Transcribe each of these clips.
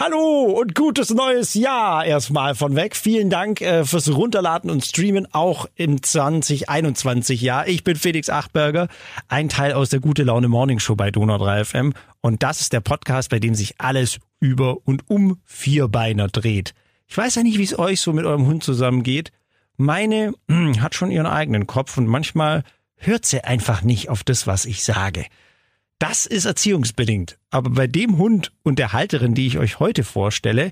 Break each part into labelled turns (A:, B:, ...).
A: Hallo und gutes neues Jahr erstmal von weg. Vielen Dank äh, fürs Runterladen und Streamen auch im 2021 Jahr. Ich bin Felix Achberger, ein Teil aus der Gute Laune Morning Show bei Donau 3 FM und das ist der Podcast, bei dem sich alles über und um Vierbeiner dreht. Ich weiß ja nicht, wie es euch so mit eurem Hund zusammengeht. Meine mh, hat schon ihren eigenen Kopf und manchmal hört sie einfach nicht auf das, was ich sage. Das ist erziehungsbedingt. Aber bei dem Hund und der Halterin, die ich euch heute vorstelle,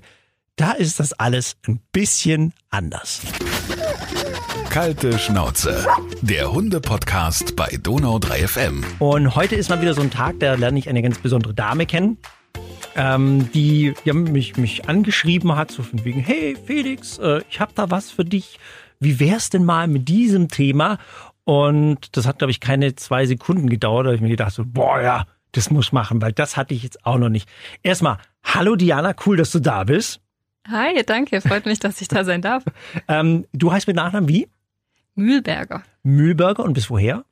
A: da ist das alles ein bisschen anders.
B: Kalte Schnauze. Der Hunde-Podcast bei Donau 3 FM.
A: Und heute ist mal wieder so ein Tag, da lerne ich eine ganz besondere Dame kennen, ähm, die ja, mich, mich angeschrieben hat, so von wegen, hey Felix, äh, ich habe da was für dich. Wie wär's denn mal mit diesem Thema? Und das hat, glaube ich, keine zwei Sekunden gedauert. Da habe ich mir gedacht, so, boah, ja, das muss machen, weil das hatte ich jetzt auch noch nicht. Erstmal, hallo Diana, cool, dass du da bist.
C: Hi, danke, freut mich, dass ich da sein darf.
A: Ähm, du heißt mit Nachnamen wie?
C: Mühlberger.
A: Mühlberger und bis woher?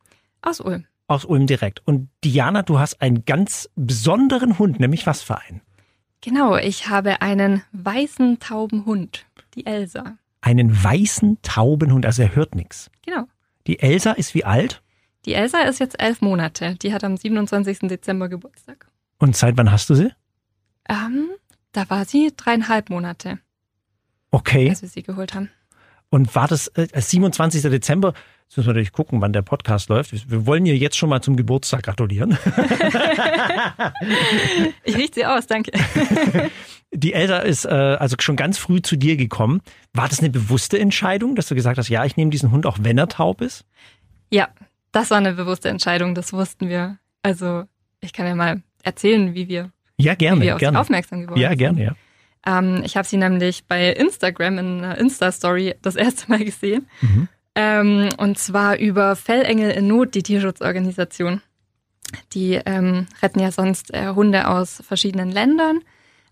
C: Aus Ulm.
A: Aus Ulm direkt. Und Diana, du hast einen ganz besonderen Hund, nämlich was für einen?
C: Genau, ich habe einen weißen tauben Hund, die Elsa.
A: Einen weißen Taubenhund, also er hört nichts.
C: Genau.
A: Die Elsa ist wie alt?
C: Die Elsa ist jetzt elf Monate. Die hat am 27. Dezember Geburtstag.
A: Und seit wann hast du sie?
C: Ähm, da war sie dreieinhalb Monate,
A: Okay.
C: als wir sie geholt haben.
A: Und war das äh, 27. Dezember? Jetzt müssen wir natürlich gucken, wann der Podcast läuft. Wir wollen ihr jetzt schon mal zum Geburtstag gratulieren.
C: Ich richte sie aus, danke.
A: Die Elsa ist äh, also schon ganz früh zu dir gekommen. War das eine bewusste Entscheidung, dass du gesagt hast, ja, ich nehme diesen Hund auch, wenn er taub ist?
C: Ja, das war eine bewusste Entscheidung, das wussten wir. Also, ich kann ja mal erzählen, wie wir,
A: Ja,
C: wie
A: gerne,
C: wir auf
A: gerne.
C: aufmerksam geworden
A: Ja,
C: sind.
A: gerne, ja.
C: Ähm, ich habe sie nämlich bei Instagram in einer Insta-Story das erste Mal gesehen.
A: Mhm.
C: Ähm, und zwar über Fellengel in Not, die Tierschutzorganisation. Die ähm, retten ja sonst äh, Hunde aus verschiedenen Ländern.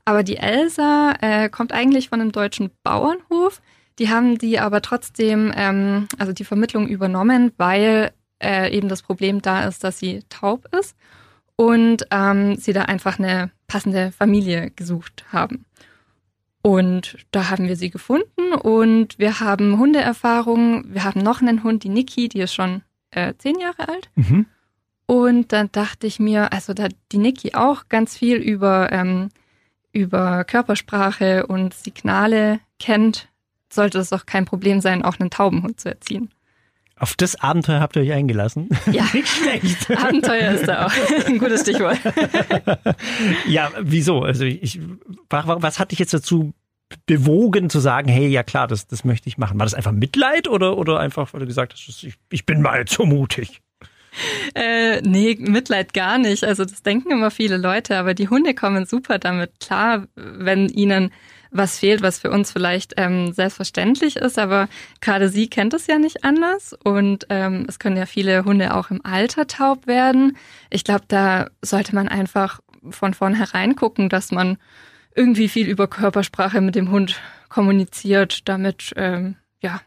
C: Aber die Elsa äh, kommt eigentlich von einem deutschen Bauernhof. Die haben die aber trotzdem, ähm, also die Vermittlung übernommen, weil äh, eben das Problem da ist, dass sie taub ist und ähm, sie da einfach eine passende Familie gesucht haben. Und da haben wir sie gefunden und wir haben Hundeerfahrung. Wir haben noch einen Hund, die Niki, die ist schon äh, zehn Jahre alt.
A: Mhm.
C: Und dann dachte ich mir, also da die Niki auch ganz viel über, ähm, über Körpersprache und Signale kennt, sollte es doch kein Problem sein, auch einen Taubenhund zu erziehen.
A: Auf das Abenteuer habt ihr euch eingelassen.
C: Ja,
A: Nicht schlecht.
C: Abenteuer ist da auch ein gutes Stichwort.
A: Ja, wieso? Also ich, wa- was hat dich jetzt dazu bewogen zu sagen, hey, ja klar, das, das möchte ich machen? War das einfach Mitleid oder, oder einfach, weil du gesagt hast, ich, ich bin mal zu mutig?
C: Äh, nee, Mitleid gar nicht. Also das denken immer viele Leute, aber die Hunde kommen super damit klar, wenn ihnen was fehlt, was für uns vielleicht ähm, selbstverständlich ist, aber gerade sie kennt es ja nicht anders und ähm, es können ja viele Hunde auch im Alter taub werden. Ich glaube, da sollte man einfach von vornherein gucken, dass man irgendwie viel über Körpersprache mit dem Hund kommuniziert, damit ähm, ja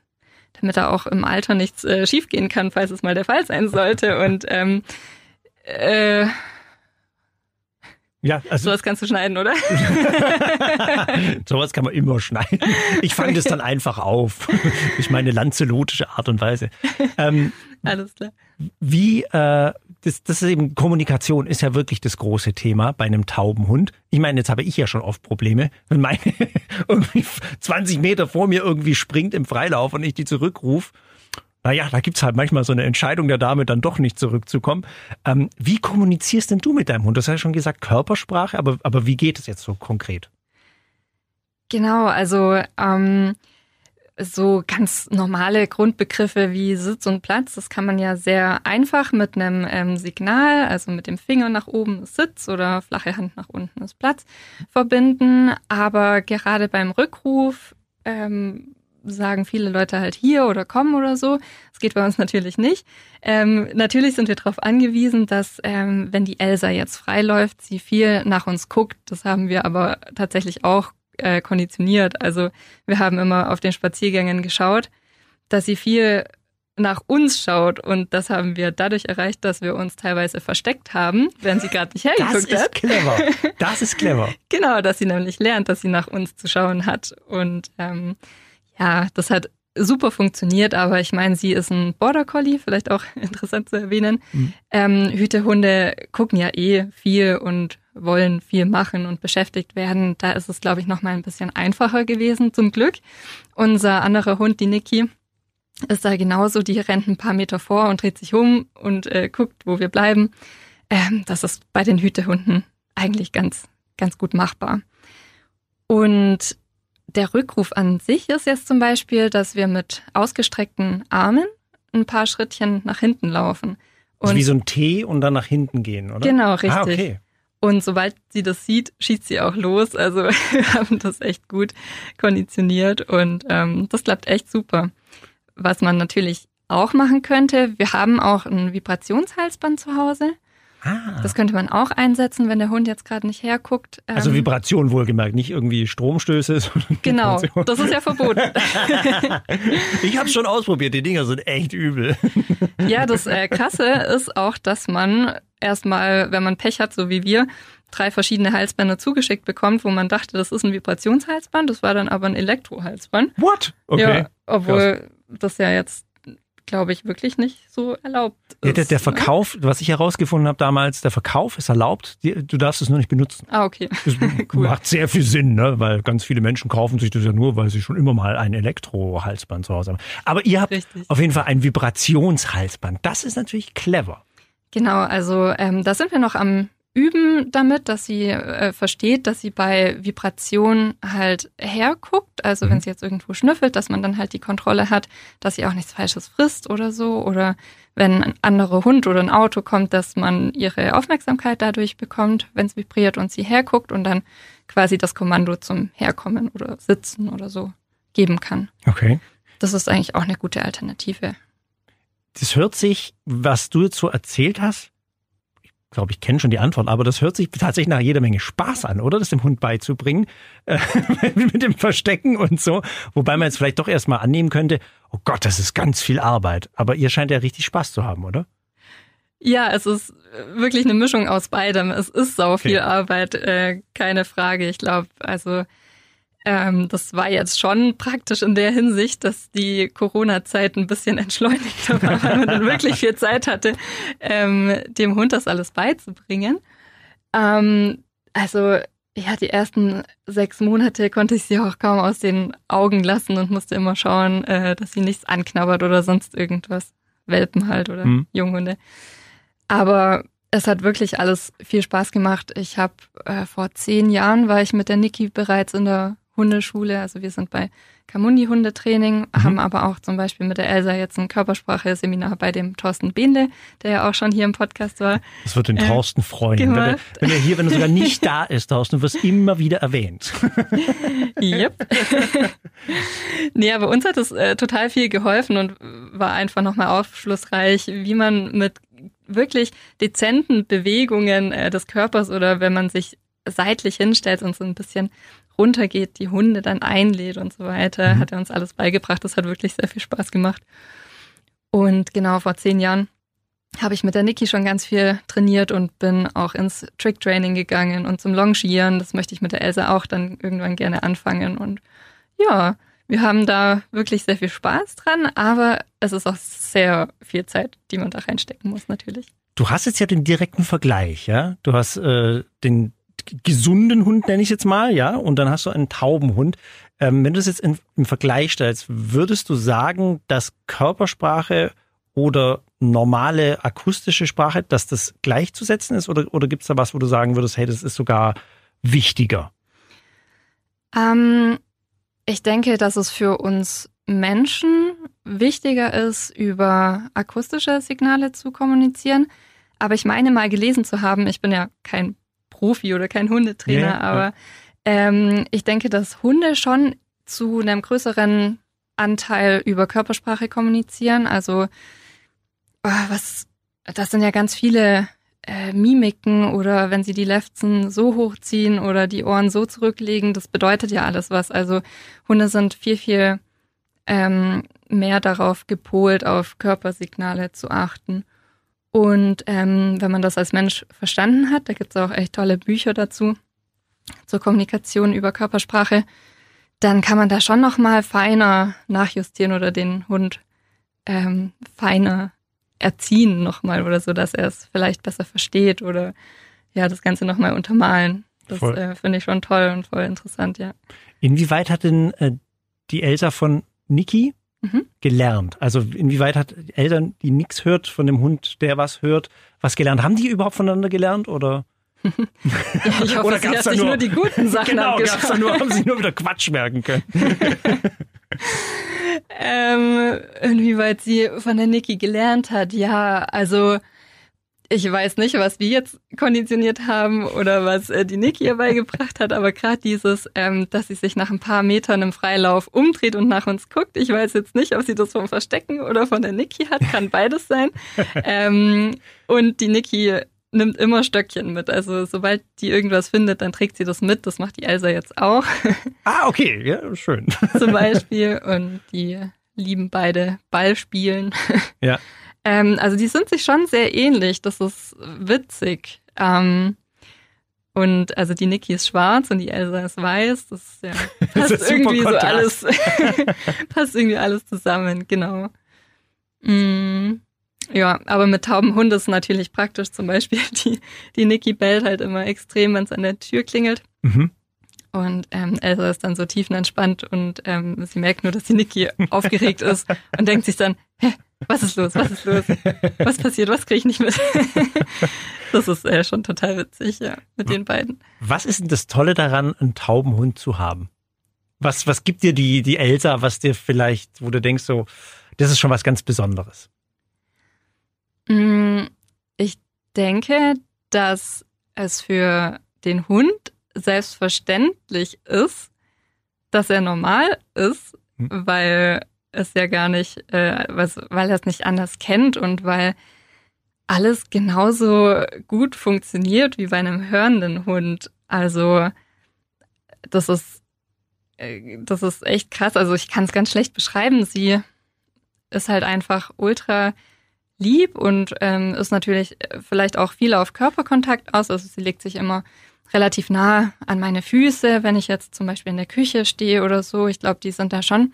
C: damit da auch im Alter nichts äh, schiefgehen kann, falls es mal der Fall sein sollte. Und ähm, äh,
A: Ja, also
C: sowas kannst du schneiden, oder?
A: sowas kann man immer schneiden. Ich fange das dann einfach auf. Ich meine lanzelotische Art und Weise. Ähm,
C: Alles klar.
A: wie, äh, das, das ist eben Kommunikation ist ja wirklich das große Thema bei einem tauben Hund. Ich meine, jetzt habe ich ja schon oft Probleme, wenn meine irgendwie 20 Meter vor mir irgendwie springt im Freilauf und ich die zurückrufe. Naja, da gibt's halt manchmal so eine Entscheidung der Dame, dann doch nicht zurückzukommen. Ähm, wie kommunizierst denn du mit deinem Hund? Das hast ja schon gesagt, Körpersprache, aber, aber wie geht es jetzt so konkret?
C: Genau, also ähm, so ganz normale Grundbegriffe wie Sitz und Platz, das kann man ja sehr einfach mit einem ähm, Signal, also mit dem Finger nach oben ist Sitz oder flache Hand nach unten ist Platz, verbinden. Aber gerade beim Rückruf ähm, sagen viele Leute halt hier oder komm oder so. Das geht bei uns natürlich nicht. Ähm, natürlich sind wir darauf angewiesen, dass ähm, wenn die Elsa jetzt freiläuft, sie viel nach uns guckt. Das haben wir aber tatsächlich auch äh, konditioniert. Also wir haben immer auf den Spaziergängen geschaut, dass sie viel nach uns schaut. Und das haben wir dadurch erreicht, dass wir uns teilweise versteckt haben, wenn sie gerade nicht hergeguckt
A: das
C: hat.
A: ist clever. Das ist clever.
C: genau, dass sie nämlich lernt, dass sie nach uns zu schauen hat. Und ähm, ja, das hat super funktioniert, aber ich meine, sie ist ein Border Collie, vielleicht auch interessant zu erwähnen. Mhm. Ähm, Hütehunde gucken ja eh viel und wollen viel machen und beschäftigt werden. Da ist es, glaube ich, noch mal ein bisschen einfacher gewesen, zum Glück. Unser anderer Hund, die Niki, ist da genauso. Die rennt ein paar Meter vor und dreht sich um und äh, guckt, wo wir bleiben. Ähm, das ist bei den Hütehunden eigentlich ganz, ganz gut machbar. Und der Rückruf an sich ist jetzt zum Beispiel, dass wir mit ausgestreckten Armen ein paar Schrittchen nach hinten laufen.
A: Und also wie so ein T und dann nach hinten gehen, oder?
C: Genau, richtig.
A: Ah, okay.
C: Und sobald sie das sieht, schießt sie auch los. Also wir haben das echt gut konditioniert und ähm, das klappt echt super. Was man natürlich auch machen könnte, wir haben auch ein Vibrationshalsband zu Hause.
A: Ah.
C: Das könnte man auch einsetzen, wenn der Hund jetzt gerade nicht herguckt.
A: Also
C: Ähm,
A: Vibration wohlgemerkt, nicht irgendwie Stromstöße.
C: Genau,
A: Vibration.
C: das ist ja verboten.
A: Ich habe schon ausprobiert, die Dinger sind echt übel.
C: Ja, das äh, Krasse ist auch, dass man erstmal, wenn man Pech hat, so wie wir, drei verschiedene Halsbänder zugeschickt bekommt, wo man dachte, das ist ein Vibrationshalsband, das war dann aber ein Elektrohalsband.
A: What? Okay.
C: Ja, obwohl das ja jetzt, glaube ich, wirklich nicht so erlaubt
A: Ja,
C: ist.
A: der, der
C: ne?
A: Verkauf, was ich herausgefunden habe damals, der Verkauf ist erlaubt, du darfst es nur nicht benutzen.
C: Ah, okay.
A: Das
C: Cool.
A: macht sehr viel Sinn, ne? weil ganz viele Menschen kaufen sich das ja nur, weil sie schon immer mal ein Elektrohalsband zu Hause haben. Aber ihr habt
C: Richtig.
A: auf jeden Fall ein Vibrationshalsband. Das ist natürlich clever.
C: Genau, also ähm, da sind wir noch am Üben damit, dass sie äh, versteht, dass sie bei Vibration halt herguckt. Also
A: Mhm.
C: wenn sie jetzt irgendwo schnüffelt, dass man dann halt die Kontrolle hat, dass sie auch nichts Falsches frisst oder so. Oder wenn ein anderer Hund oder ein Auto kommt, dass man ihre Aufmerksamkeit dadurch bekommt, wenn es vibriert und sie herguckt und dann quasi das Kommando zum Herkommen oder Sitzen oder so geben kann.
A: Okay.
C: Das ist eigentlich auch eine gute Alternative.
A: Das hört sich, was du jetzt so erzählt hast, glaube, ich kenne schon die Antwort, aber das hört sich tatsächlich nach jeder Menge Spaß an, oder? Das dem Hund beizubringen, äh, mit dem Verstecken und so. Wobei man jetzt vielleicht doch erstmal annehmen könnte, oh Gott, das ist ganz viel Arbeit. Aber ihr scheint ja richtig Spaß zu haben, oder?
C: Ja, es ist wirklich eine Mischung aus beidem. Es ist sau viel
A: Okay.
C: Arbeit, äh, keine Frage. Ich glaube, also ähm, das war jetzt schon praktisch in der Hinsicht, dass die Corona-Zeit ein bisschen entschleunigter war, weil man dann wirklich viel Zeit hatte, ähm, dem Hund das alles beizubringen. Ähm, also ja, die ersten sechs Monate konnte ich sie auch kaum aus den Augen lassen und musste immer schauen, äh, dass sie nichts anknabbert oder sonst irgendwas. Welpen halt oder
A: Hm.
C: Junghunde. Aber es hat wirklich alles viel Spaß gemacht. Ich habe äh, vor zehn Jahren war ich mit der Niki bereits in der Hundeschule. Also wir sind bei Kamundi Hundetraining, haben aber auch zum Beispiel mit der Elsa jetzt ein Körpersprache-Seminar bei dem Thorsten Behnle, der ja auch schon hier im Podcast war.
A: Das wird den
C: Äh,
A: Thorsten freuen. Wenn er, wenn er hier, wenn er sogar nicht da ist, Thorsten, du wirst immer wieder erwähnt.
C: Yep. nee, aber uns hat es äh, total viel geholfen und war einfach nochmal aufschlussreich, wie man mit wirklich dezenten Bewegungen äh, des Körpers oder wenn man sich seitlich hinstellt und so ein bisschen runtergeht, die Hunde dann einlädt und so weiter,
A: Mhm.
C: hat er uns alles beigebracht. Das hat wirklich sehr viel Spaß gemacht. Und genau vor zehn Jahren habe ich mit der Niki schon ganz viel trainiert und bin auch ins Trick-Training gegangen und zum Longieren. Das möchte ich mit der Elsa auch dann irgendwann gerne anfangen. Und ja, wir haben da wirklich sehr viel Spaß dran, aber es ist auch sehr viel Zeit, die man da reinstecken muss, natürlich.
A: Du hast jetzt ja den direkten Vergleich, ja? Du hast äh, den gesunden Hund, nenne ich jetzt mal, ja, und dann hast du einen Taubenhund. Ähm, wenn du es jetzt in, im Vergleich stellst, würdest du sagen, dass Körpersprache oder normale akustische Sprache, dass das gleichzusetzen ist? Oder, oder gibt es da was, wo du sagen würdest, hey, das ist sogar wichtiger?
C: Ähm, ich denke, dass es für uns Menschen wichtiger ist, über akustische Signale zu kommunizieren. Aber ich meine mal gelesen zu haben, ich bin ja kein Profi oder kein Hundetrainer,
A: ja.
C: aber ähm, ich denke, dass Hunde schon zu einem größeren Anteil über Körpersprache kommunizieren. Also ah, was, das sind ja ganz viele äh, Mimiken oder wenn sie die Lefzen so hochziehen oder die Ohren so zurücklegen, das bedeutet ja alles was. Also Hunde sind viel, viel ähm, mehr darauf gepolt, auf Körpersignale zu achten. Und ähm, wenn man das als Mensch verstanden hat, da gibt es auch echt tolle Bücher dazu zur Kommunikation über Körpersprache, dann kann man da schon noch mal feiner nachjustieren oder den Hund ähm, feiner erziehen noch mal oder so, dass er es vielleicht besser versteht oder ja das Ganze noch mal untermalen. Das äh, finde ich schon toll und voll interessant, ja.
A: Inwieweit hat denn äh, die Elsa von Niki mhm. gelernt? Also inwieweit hat Eltern, die nichts hört von dem Hund, der was hört, was gelernt? Haben die überhaupt voneinander gelernt oder?
C: ja, ich hoffe, Oder sie hat sich nur, nur, die guten Sachen
A: genau, gab's da nur, haben sie nur wieder Quatsch merken können.
C: ähm, inwieweit sie von der Niki gelernt hat, ja, also ich weiß nicht, was wir jetzt konditioniert haben oder was äh, die Niki ihr beigebracht hat, aber gerade dieses, ähm, dass sie sich nach ein paar Metern im Freilauf umdreht und nach uns guckt. Ich weiß jetzt nicht, ob sie das vom Verstecken oder von der Niki hat, kann beides sein. ähm, und die Niki nimmt immer Stöckchen mit. Also sobald die irgendwas findet, dann trägt sie das mit. Das macht die Elsa jetzt auch.
A: Ah, okay, ja, schön.
C: Zum Beispiel. Und die lieben beide Ballspielen.
A: Ja.
C: Ähm, also die sind sich schon sehr ähnlich. Das ist witzig. Ähm, und also die Niki ist schwarz und die Elsa ist weiß. Das ist ja, passt ist irgendwie so alles, passt irgendwie alles zusammen, genau. Mm, ja, aber mit tauben Hund ist natürlich praktisch. Zum Beispiel die, die Niki bellt halt immer extrem, wenn es an der Tür klingelt. Mhm. Und ähm, Elsa ist dann so tiefenentspannt und ähm, sie merkt nur, dass die Niki aufgeregt ist und denkt sich dann, hä, was ist los, was ist los, was passiert, was kriege ich nicht mit. das ist äh, schon total witzig, ja, mit den beiden.
A: Was ist denn das Tolle daran, einen tauben Hund zu haben? Was, was gibt dir die, die Elsa, was dir vielleicht, wo du denkst so, das ist schon was ganz Besonderes?
C: Mm, ich denke, dass es für den Hund selbstverständlich ist, dass er normal ist, hm. weil es ja gar nicht, äh, was, weil er es nicht anders kennt und weil alles genauso gut funktioniert wie bei einem hörenden Hund. Also das ist äh, das ist echt krass. Also ich kann es ganz schlecht beschreiben. Sie ist halt einfach ultra lieb und ähm, ist natürlich vielleicht auch viel auf Körperkontakt aus. Also sie legt sich immer relativ nah an meine Füße, wenn ich jetzt zum Beispiel in der Küche stehe oder so. Ich glaube, die sind da schon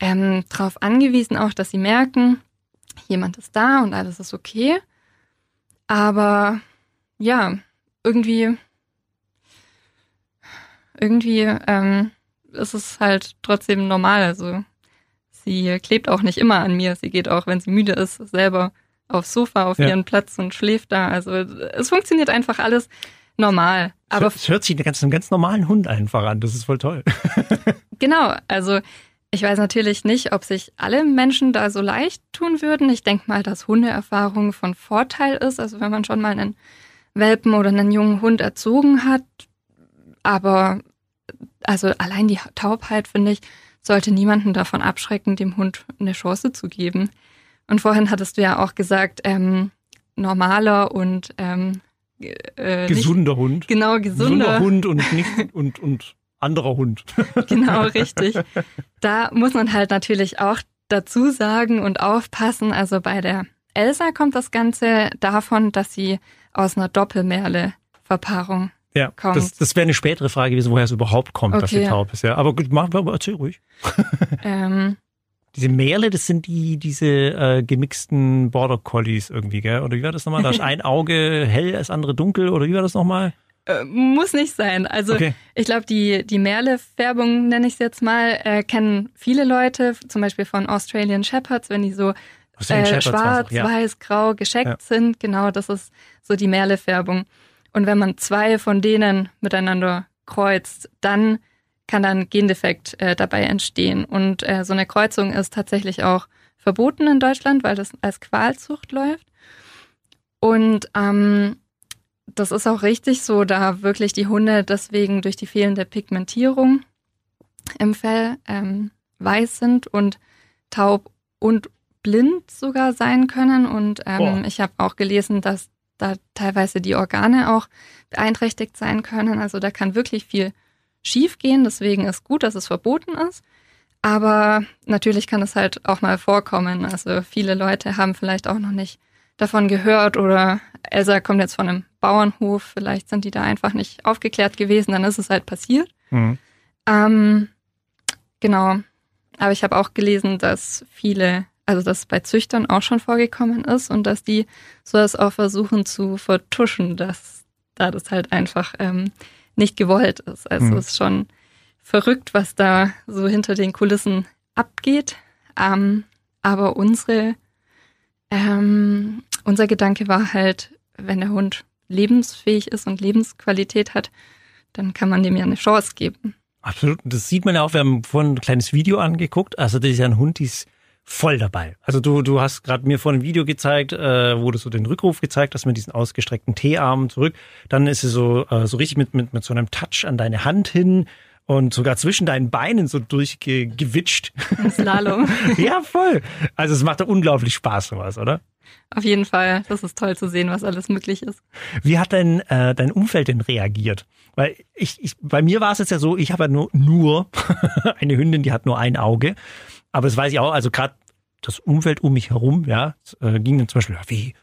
C: ähm, darauf angewiesen, auch dass sie merken, jemand ist da und alles ist okay. Aber ja, irgendwie, irgendwie ähm, ist es halt trotzdem normal. Also sie klebt auch nicht immer an mir. Sie geht auch, wenn sie müde ist, selber aufs Sofa, auf ja. ihren Platz und schläft da. Also es funktioniert einfach alles normal. Aber
A: es hört sich ganz, einen ganz normalen Hund einfach an. Das ist voll toll.
C: genau. Also ich weiß natürlich nicht, ob sich alle Menschen da so leicht tun würden. Ich denke mal, dass Hundeerfahrung von Vorteil ist. Also wenn man schon mal einen Welpen oder einen jungen Hund erzogen hat. Aber also allein die Taubheit, finde ich, sollte niemanden davon abschrecken, dem Hund eine Chance zu geben. Und vorhin hattest du ja auch gesagt, ähm, normaler und ähm,
A: äh, gesunder nicht, Hund.
C: Genau, gesunder. gesunder
A: Hund und nicht und und anderer Hund.
C: genau, richtig. Da muss man halt natürlich auch dazu sagen und aufpassen. Also bei der Elsa kommt das Ganze davon, dass sie aus einer Doppelmerle-Verpaarung
A: ja, kommt. Das, das wäre eine spätere Frage gewesen, woher es überhaupt kommt, okay. dass sie taub ist. Ja, aber gut, mach, erzähl ruhig. Ähm, diese Merle, das sind die, diese äh, gemixten Border Collies irgendwie, gell? Oder wie war das nochmal? Da ist ein Auge hell, das andere dunkel, oder wie war das nochmal?
C: Äh, muss nicht sein. Also okay. ich glaube, die, die Merle-Färbung, nenne ich es jetzt mal, äh, kennen viele Leute, zum Beispiel von Australian Shepherds, wenn die so äh, schwarz, ja. weiß, grau gescheckt ja. sind. Genau, das ist so die Merle-Färbung. Und wenn man zwei von denen miteinander kreuzt, dann kann dann Gendefekt äh, dabei entstehen. Und äh, so eine Kreuzung ist tatsächlich auch verboten in Deutschland, weil das als Qualzucht läuft. Und ähm, das ist auch richtig so, da wirklich die Hunde deswegen durch die fehlende Pigmentierung im Fell ähm, weiß sind und taub und blind sogar sein können. Und ähm, ich habe auch gelesen, dass da teilweise die Organe auch beeinträchtigt sein können. Also da kann wirklich viel schief gehen. Deswegen ist gut, dass es verboten ist. Aber natürlich kann es halt auch mal vorkommen. Also viele Leute haben vielleicht auch noch nicht davon gehört oder Elsa kommt jetzt von einem Bauernhof, vielleicht sind die da einfach nicht aufgeklärt gewesen, dann ist es halt passiert. Mhm. Ähm, genau. Aber ich habe auch gelesen, dass viele, also dass bei Züchtern auch schon vorgekommen ist und dass die sowas auch versuchen zu vertuschen, dass da das halt einfach ähm, nicht gewollt ist. Also mhm. es ist schon verrückt, was da so hinter den Kulissen abgeht. Ähm, aber unsere, ähm, unser Gedanke war halt, wenn der Hund lebensfähig ist und Lebensqualität hat, dann kann man dem ja eine Chance geben.
A: Absolut. Das sieht man ja auch. Wir haben vorhin ein kleines Video angeguckt. Also das ist ja ein Hund, die ist voll dabei. Also du, du hast gerade mir vorhin ein Video gezeigt, äh, wo du so den Rückruf gezeigt hast mit diesen ausgestreckten T-Armen zurück. Dann ist sie so, äh, so richtig mit, mit, mit so einem Touch an deine Hand hin und sogar zwischen deinen Beinen so durchgewitscht.
C: Slalom.
A: ja, voll. Also es macht da unglaublich Spaß sowas, oder?
C: Auf jeden Fall. Das ist toll zu sehen, was alles möglich ist.
A: Wie hat dein, äh, dein Umfeld denn reagiert? Weil ich, ich bei mir war es jetzt ja so, ich habe ja nur, nur eine Hündin, die hat nur ein Auge. Aber das weiß ich auch, also gerade das Umfeld um mich herum, ja, äh, ging dann zum Beispiel, wie,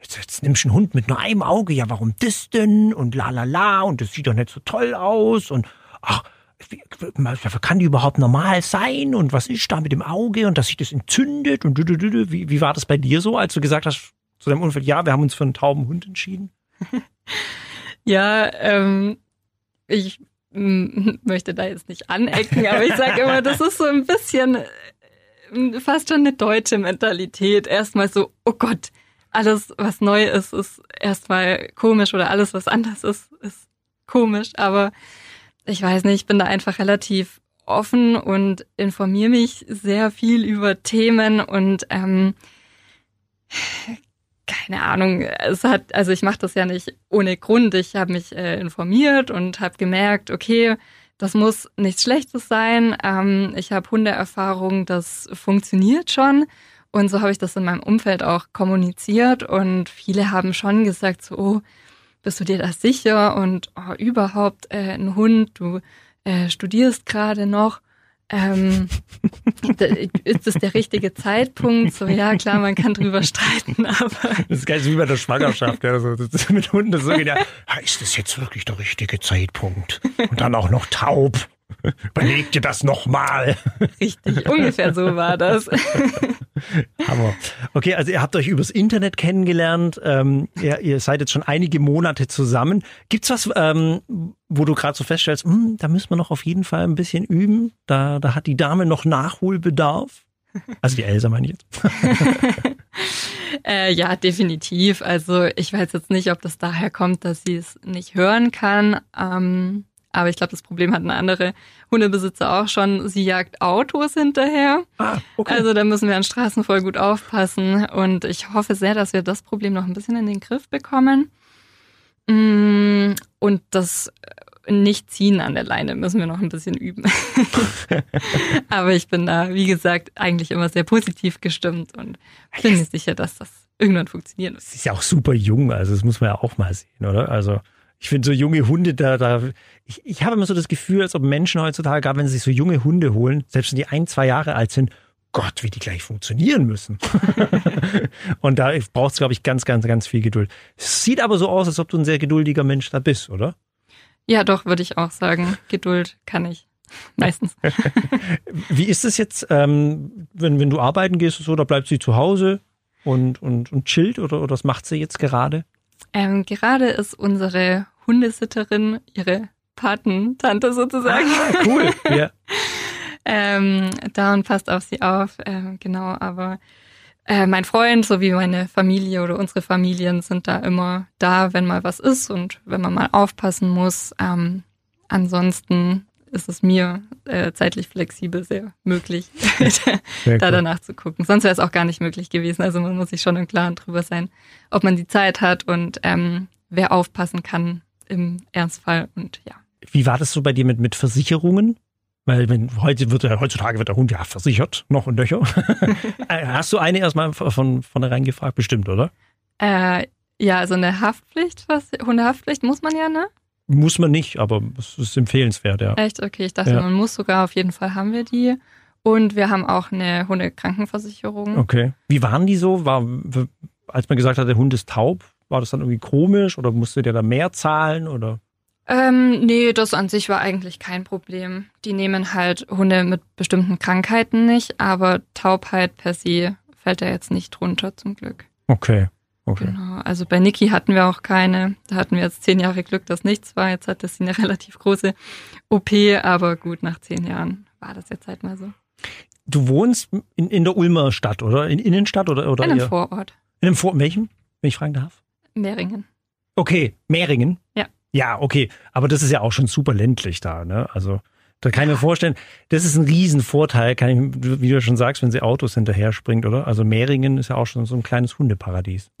A: jetzt, jetzt nimmst du einen Hund mit nur einem Auge, ja, warum das denn? Und la la la, und das sieht doch nicht so toll aus. Und ach, kann die überhaupt normal sein und was ist da mit dem Auge und dass sich das entzündet und wie, wie war das bei dir so, als du gesagt hast zu deinem Unfall, ja, wir haben uns für einen tauben Hund entschieden?
C: ja, ähm, ich möchte da jetzt nicht anecken, aber ich sage immer, das ist so ein bisschen äh, fast schon eine deutsche Mentalität. Erstmal so, oh Gott, alles, was neu ist, ist erstmal komisch oder alles, was anders ist, ist komisch. Aber ich weiß nicht, ich bin da einfach relativ offen und informiere mich sehr viel über Themen und ähm, keine Ahnung, es hat, also ich mache das ja nicht ohne Grund. Ich habe mich äh, informiert und habe gemerkt, okay, das muss nichts Schlechtes sein. Ähm, ich habe Hundeerfahrung, das funktioniert schon. Und so habe ich das in meinem Umfeld auch kommuniziert und viele haben schon gesagt, so, oh, bist du dir da sicher und oh, überhaupt äh, ein Hund, du äh, studierst gerade noch. Ähm, ist das der richtige Zeitpunkt? So, ja, klar, man kann drüber streiten, aber.
A: Das ist geil, wie bei der Schwangerschaft, ja. Ist mit Hunden, das ist so, ja, ist das jetzt wirklich der richtige Zeitpunkt? Und dann auch noch taub. Überleg dir das nochmal.
C: Richtig, ungefähr so war das.
A: Hammer. Okay, also ihr habt euch übers Internet kennengelernt. Ähm, ihr, ihr seid jetzt schon einige Monate zusammen. Gibt's was, ähm, wo du gerade so feststellst, hm, da müssen wir noch auf jeden Fall ein bisschen üben? Da, da hat die Dame noch Nachholbedarf? Also die Elsa meine ich jetzt.
C: äh, ja, definitiv. Also ich weiß jetzt nicht, ob das daher kommt, dass sie es nicht hören kann. Ähm, aber ich glaube, das Problem hatten andere Hundebesitzer auch schon. Sie jagt Autos hinterher. Ah, okay. Also da müssen wir an Straßen voll gut aufpassen. Und ich hoffe sehr, dass wir das Problem noch ein bisschen in den Griff bekommen. Mm, und das Nicht-Ziehen an der Leine müssen wir noch ein bisschen üben. Aber ich bin da, wie gesagt, eigentlich immer sehr positiv gestimmt und bin mir sicher, dass das irgendwann funktionieren wird.
A: Sie ist ja auch super jung, also das muss man ja auch mal sehen, oder? Also ich finde so junge Hunde, da, da, ich, ich habe immer so das Gefühl, als ob Menschen heutzutage, gerade wenn sie sich so junge Hunde holen, selbst wenn die ein, zwei Jahre alt sind, Gott, wie die gleich funktionieren müssen. und da braucht es, glaube ich, ganz, ganz, ganz viel Geduld. Es sieht aber so aus, als ob du ein sehr geduldiger Mensch da bist, oder?
C: Ja, doch, würde ich auch sagen. Geduld kann ich. Meistens.
A: wie ist es jetzt, ähm, wenn, wenn du arbeiten gehst oder so, da bleibt sie zu Hause und, und, und chillt oder, oder was macht sie jetzt gerade?
C: Ähm, gerade ist unsere Hundesitterin, ihre Patentante sozusagen.
A: Ah, cool, ja.
C: ähm, da und passt auf sie auf, ähm, genau, aber äh, mein Freund sowie meine Familie oder unsere Familien sind da immer da, wenn mal was ist und wenn man mal aufpassen muss. Ähm, ansonsten ist es mir äh, zeitlich flexibel sehr möglich, sehr da cool. danach zu gucken. Sonst wäre es auch gar nicht möglich gewesen. Also man muss sich schon im Klaren drüber sein, ob man die Zeit hat und ähm, wer aufpassen kann im Ernstfall und ja.
A: Wie war das so bei dir mit, mit Versicherungen? Weil wenn, heute wird heutzutage wird der Hund ja versichert, noch und nöcher. Äh, hast du eine erstmal von vornherein gefragt? Bestimmt, oder?
C: Äh, ja, also eine Haftpflicht, was, Hundehaftpflicht muss man ja, ne?
A: Muss man nicht, aber es ist empfehlenswert, ja.
C: Echt? Okay, ich dachte, ja. man muss sogar, auf jeden Fall haben wir die. Und wir haben auch eine Hundekrankenversicherung.
A: Okay. Wie waren die so? War, als man gesagt hat, der Hund ist taub, war das dann irgendwie komisch oder musstet ihr da mehr zahlen oder?
C: Ähm, nee, das an sich war eigentlich kein Problem. Die nehmen halt Hunde mit bestimmten Krankheiten nicht, aber Taubheit per se fällt da jetzt nicht drunter, zum Glück.
A: Okay. Okay.
C: Genau. Also bei Niki hatten wir auch keine. Da hatten wir jetzt zehn Jahre Glück, dass nichts war. Jetzt hatte sie eine relativ große OP, aber gut, nach zehn Jahren war das jetzt halt mal so.
A: Du wohnst in, in der Ulmer Stadt, oder? In Innenstadt oder? oder
C: In einem
A: eher-
C: Vorort.
A: In einem Vor welchem? Wenn ich fragen darf?
C: Mehringen.
A: Okay, Mehringen?
C: Ja.
A: Ja, okay. Aber das ist ja auch schon super ländlich da, ne? Also, da kann ich mir vorstellen, das ist ein Riesenvorteil, kann ich, wie du schon sagst, wenn sie Autos hinterher springt, oder? Also Mehringen ist ja auch schon so ein kleines Hundeparadies.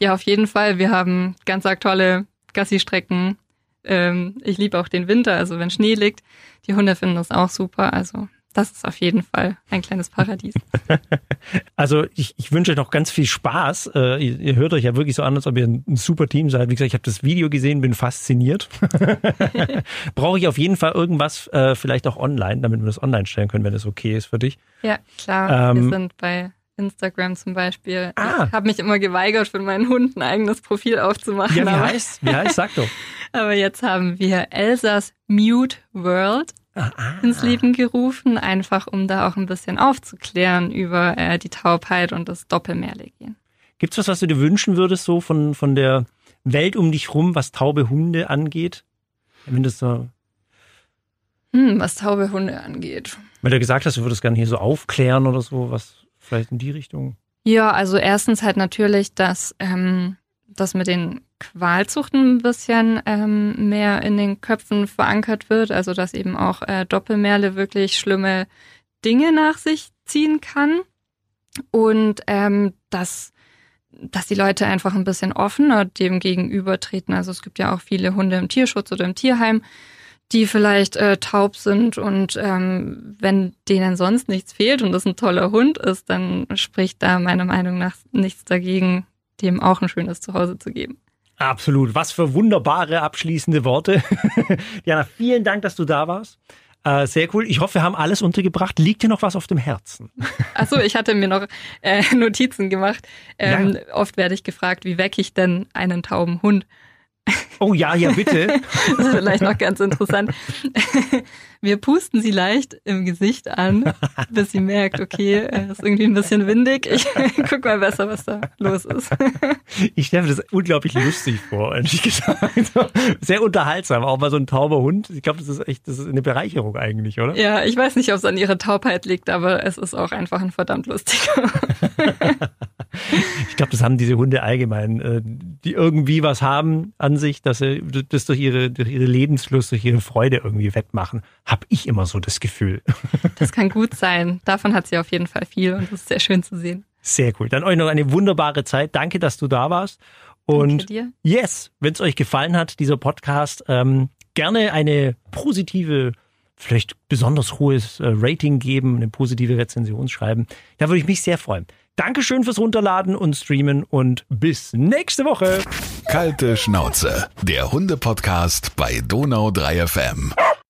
C: Ja, auf jeden Fall. Wir haben ganz arg tolle Gassi-Strecken. Ähm, ich liebe auch den Winter, also wenn Schnee liegt. Die Hunde finden das auch super. Also das ist auf jeden Fall ein kleines Paradies.
A: Also ich, ich wünsche euch noch ganz viel Spaß. Äh, ihr, ihr hört euch ja wirklich so an, als ob ihr ein, ein super Team seid. Wie gesagt, ich habe das Video gesehen, bin fasziniert. Brauche ich auf jeden Fall irgendwas, äh, vielleicht auch online, damit wir das online stellen können, wenn das okay ist für dich.
C: Ja, klar.
A: Ähm,
C: wir sind bei Instagram zum Beispiel.
A: Ah.
C: Ich habe mich immer geweigert, für meinen Hund ein eigenes Profil aufzumachen.
A: Ja, wie heißt? Wie heißt? Sag doch.
C: aber jetzt haben wir Elsas Mute World
A: Ah, ah.
C: ins Leben gerufen, einfach um da auch ein bisschen aufzuklären über äh, die Taubheit und das Doppelmehrlegien.
A: Gibt's was, was du dir wünschen würdest, so von, von der Welt um dich rum, was taube Hunde angeht? Wenn du so,
C: Hm, was taube Hunde angeht.
A: wenn du gesagt hast, du würdest gerne hier so aufklären oder so, was vielleicht in die Richtung.
C: Ja, also erstens halt natürlich, dass ähm, das mit den Qualzuchten ein bisschen ähm, mehr in den Köpfen verankert wird, also dass eben auch äh, Doppelmerle wirklich schlimme Dinge nach sich ziehen kann und ähm, dass dass die Leute einfach ein bisschen offener dem gegenübertreten. Also es gibt ja auch viele Hunde im Tierschutz oder im Tierheim, die vielleicht äh, taub sind und ähm, wenn denen sonst nichts fehlt und das ein toller Hund ist, dann spricht da meiner Meinung nach nichts dagegen, dem auch ein schönes Zuhause zu geben.
A: Absolut. Was für wunderbare abschließende Worte. Jana, vielen Dank, dass du da warst. Äh, sehr cool. Ich hoffe, wir haben alles untergebracht. Liegt dir noch was auf dem Herzen?
C: Achso, ich hatte mir noch äh, Notizen gemacht. Ähm, Oft werde ich gefragt, wie wecke ich denn einen tauben Hund?
A: Oh ja, ja, bitte.
C: Das ist vielleicht noch ganz interessant. Wir pusten sie leicht im Gesicht an, bis sie merkt, okay, es ist irgendwie ein bisschen windig. Ich guck mal besser, was da los ist.
A: Ich stelle mir das unglaublich lustig vor, ehrlich gesagt. Sehr unterhaltsam, auch mal so ein tauber Hund. Ich glaube, das ist echt, das ist eine Bereicherung eigentlich, oder?
C: Ja, ich weiß nicht, ob es an ihrer Taubheit liegt, aber es ist auch einfach ein verdammt lustiger.
A: Ich glaube, das haben diese Hunde allgemein, äh, die irgendwie was haben an sich, dass sie das durch ihre, durch ihre Lebenslust, durch ihre Freude irgendwie wettmachen. Hab ich immer so das Gefühl.
C: Das kann gut sein. Davon hat sie auf jeden Fall viel und das ist sehr schön zu sehen.
A: Sehr cool. Dann euch noch eine wunderbare Zeit. Danke, dass du da warst. Und yes, wenn es euch gefallen hat, dieser Podcast, ähm, gerne eine positive, vielleicht besonders hohes äh, Rating geben, eine positive Rezension schreiben. Da würde ich mich sehr freuen. Dankeschön fürs Runterladen und Streamen und bis nächste Woche.
B: Kalte Schnauze, der Hunde-Podcast bei Donau 3 FM.